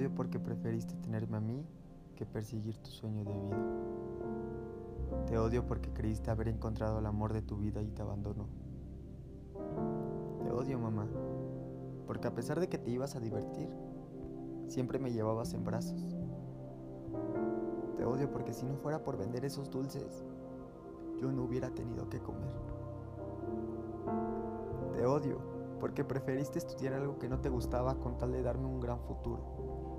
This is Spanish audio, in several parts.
odio porque preferiste tenerme a mí que perseguir tu sueño de vida. Te odio porque creíste haber encontrado el amor de tu vida y te abandonó. Te odio, mamá, porque a pesar de que te ibas a divertir, siempre me llevabas en brazos. Te odio porque si no fuera por vender esos dulces, yo no hubiera tenido que comer. Te odio porque preferiste estudiar algo que no te gustaba con tal de darme un gran futuro.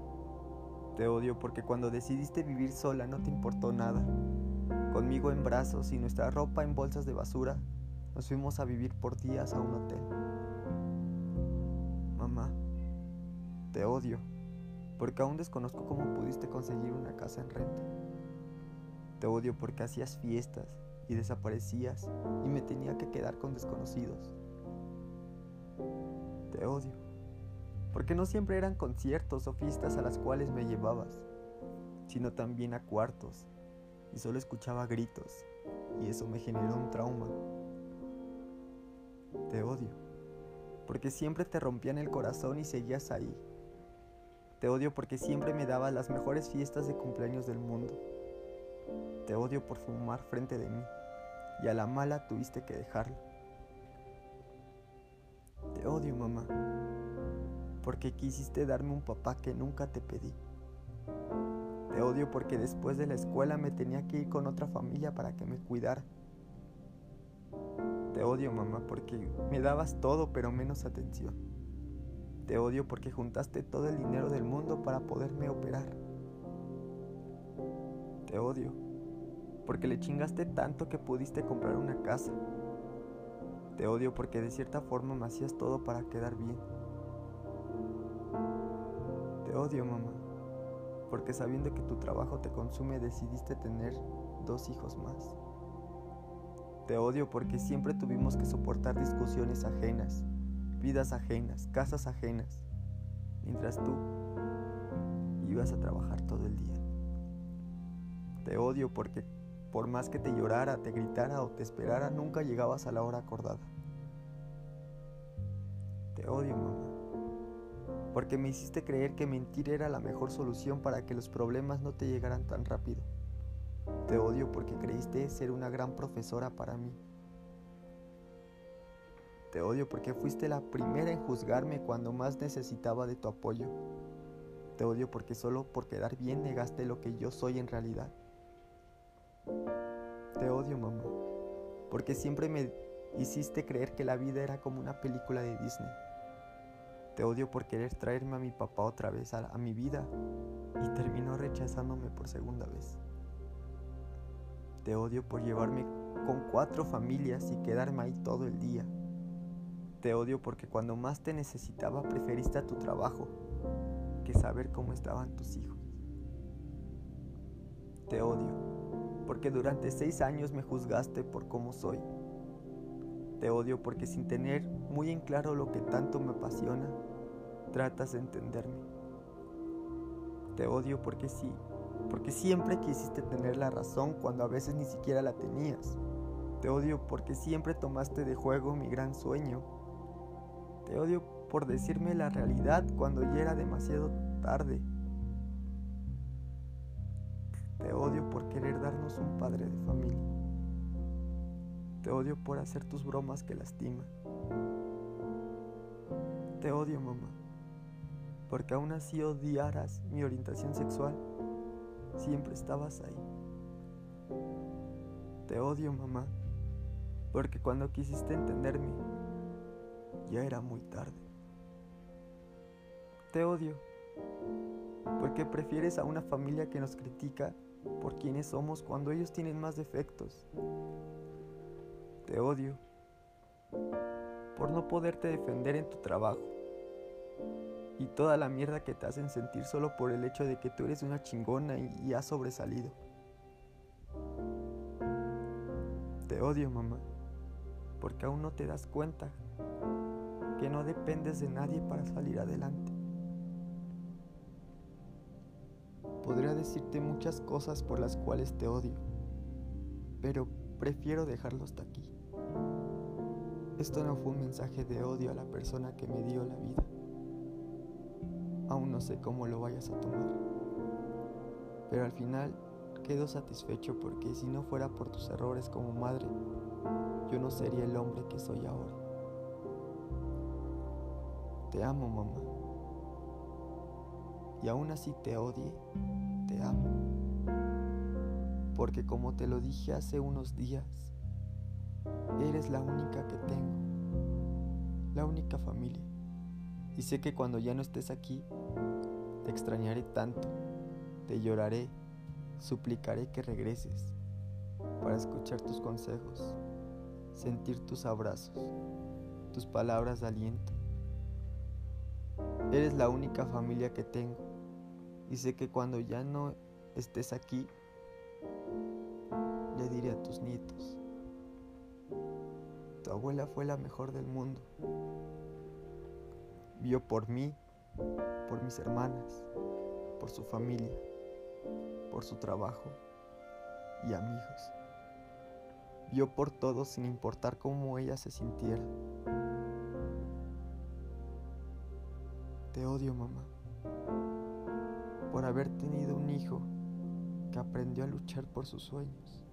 Te odio porque cuando decidiste vivir sola no te importó nada. Conmigo en brazos y nuestra ropa en bolsas de basura, nos fuimos a vivir por días a un hotel. Mamá, te odio porque aún desconozco cómo pudiste conseguir una casa en renta. Te odio porque hacías fiestas y desaparecías y me tenía que quedar con desconocidos. Te odio porque no siempre eran conciertos o fiestas a las cuales me llevabas, sino también a cuartos y solo escuchaba gritos y eso me generó un trauma. Te odio porque siempre te rompían el corazón y seguías ahí te odio porque siempre me dabas las mejores fiestas de cumpleaños del mundo. Te odio por fumar frente de mí y a la mala tuviste que dejarlo. Te odio, mamá, porque quisiste darme un papá que nunca te pedí. Te odio porque después de la escuela me tenía que ir con otra familia para que me cuidara. Te odio, mamá, porque me dabas todo pero menos atención. Te odio porque juntaste todo el dinero del mundo para poderme operar. Te odio porque le chingaste tanto que pudiste comprar una casa. Te odio porque de cierta forma me hacías todo para quedar bien. Te odio, mamá, porque sabiendo que tu trabajo te consume decidiste tener dos hijos más. Te odio porque siempre tuvimos que soportar discusiones ajenas vidas ajenas, casas ajenas, mientras tú ibas a trabajar todo el día. Te odio porque por más que te llorara, te gritara o te esperara, nunca llegabas a la hora acordada. Te odio, mamá, porque me hiciste creer que mentir era la mejor solución para que los problemas no te llegaran tan rápido. Te odio porque creíste ser una gran profesora para mí. Te odio porque fuiste la primera en juzgarme cuando más necesitaba de tu apoyo. Te odio porque solo por quedar bien negaste lo que yo soy en realidad. Te odio, mamá, porque siempre me hiciste creer que la vida era como una película de Disney. Te odio por querer traerme a mi papá otra vez a, mi vida y terminó rechazándome por segunda vez. Te odio por llevarme con cuatro familias y quedarme ahí todo el día. Te odio porque cuando más te necesitaba preferiste a tu trabajo que saber cómo estaban tus hijos. Te odio porque durante seis años me juzgaste por cómo soy. Te odio porque sin tener muy en claro lo que tanto me apasiona, tratas de entenderme. Te odio porque sí, porque siempre quisiste tener la razón cuando a veces ni siquiera la tenías. Te odio porque siempre tomaste de juego mi gran sueño te odio por decirme la realidad cuando ya era demasiado tarde. Te odio por querer darnos un padre de familia. Te odio por hacer tus bromas que lastiman. Te odio, mamá, porque aún así odiaras mi orientación sexual, siempre estabas ahí. Te odio, mamá, porque cuando quisiste entenderme, ya era muy tarde. Te odio, porque prefieres a una familia que nos critica por quienes somos cuando ellos tienen más defectos. Te odio por no poderte defender en tu trabajo y toda la mierda que te hacen sentir solo por el hecho de que tú eres una chingona y, has sobresalido. Te odio, mamá, porque aún no te das cuenta que no dependes de nadie para salir adelante. Podría decirte muchas cosas por las cuales te odio, pero prefiero dejarlo hasta aquí. Esto no fue un mensaje de odio a la persona que me dio la vida. Aún no sé cómo lo vayas a tomar. Pero al final quedo satisfecho porque si no fuera por tus errores como madre, yo no sería el hombre que soy ahora. Te amo, mamá. Y aún así te odie, te amo. Porque como te lo dije hace unos días, eres la única que tengo, la única familia. Y sé que cuando ya no estés aquí, te extrañaré tanto, te lloraré, suplicaré que regreses para escuchar tus consejos, sentir tus abrazos, tus palabras de aliento. Eres la única familia que tengo y sé que cuando ya no estés aquí, le diré a tus nietos, tu abuela fue la mejor del mundo Vio por mí, por mis hermanas, por su familia, por su trabajo y amigos. Vio por todos sin importar cómo ella se sintiera. Te odio, mamá, por haber tenido un hijo que aprendió a luchar por sus sueños.